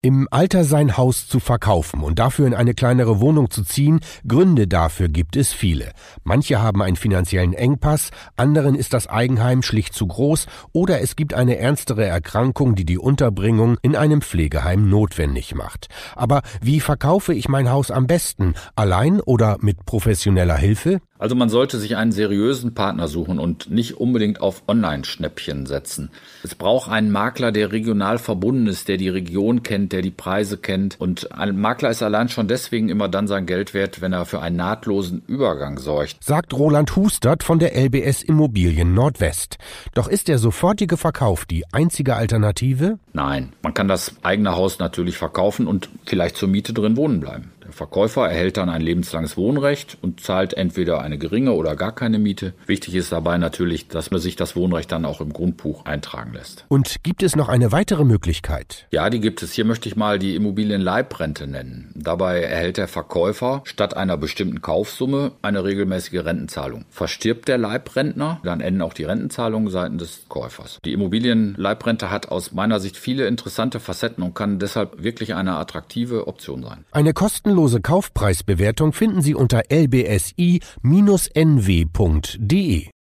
Im Alter sein Haus zu verkaufen und dafür in eine kleinere Wohnung zu ziehen, Gründe dafür gibt es viele. Manche haben einen finanziellen Engpass, anderen ist das Eigenheim schlicht zu groß oder es gibt eine ernstere Erkrankung, die die Unterbringung in einem Pflegeheim notwendig macht. Aber wie verkaufe ich mein Haus am besten? Allein oder mit professioneller Hilfe? Also man sollte sich einen seriösen Partner suchen und nicht unbedingt auf Online-Schnäppchen setzen. Es braucht einen Makler, der regional verbunden ist, der die Region kennt, der die Preise kennt. Und ein Makler ist allein schon deswegen immer dann sein Geld wert, wenn er für einen nahtlosen Übergang sorgt. Sagt Roland Hustert von der LBS Immobilien Nordwest. Doch ist der sofortige Verkauf die einzige Alternative? Nein, man kann das eigene Haus natürlich verkaufen und vielleicht zur Miete drin wohnen bleiben. Der Verkäufer erhält dann ein lebenslanges Wohnrecht und zahlt entweder eine geringe oder gar keine Miete. Wichtig ist dabei natürlich, dass man sich das Wohnrecht dann auch im Grundbuch eintragen lässt. Und gibt es noch eine weitere Möglichkeit? Ja, die gibt es. Hier möchte ich mal die Immobilienleibrente nennen. Dabei erhält der Verkäufer statt einer bestimmten Kaufsumme eine regelmäßige Rentenzahlung. Verstirbt der Leibrentner, dann enden auch die Rentenzahlungen seitens des Käufers. Die Immobilienleibrente hat aus meiner Sicht viele interessante Facetten und kann deshalb wirklich eine attraktive Option sein. Eine kostenlose kostenlose Kaufpreisbewertung finden Sie unter lbsi-nw.de.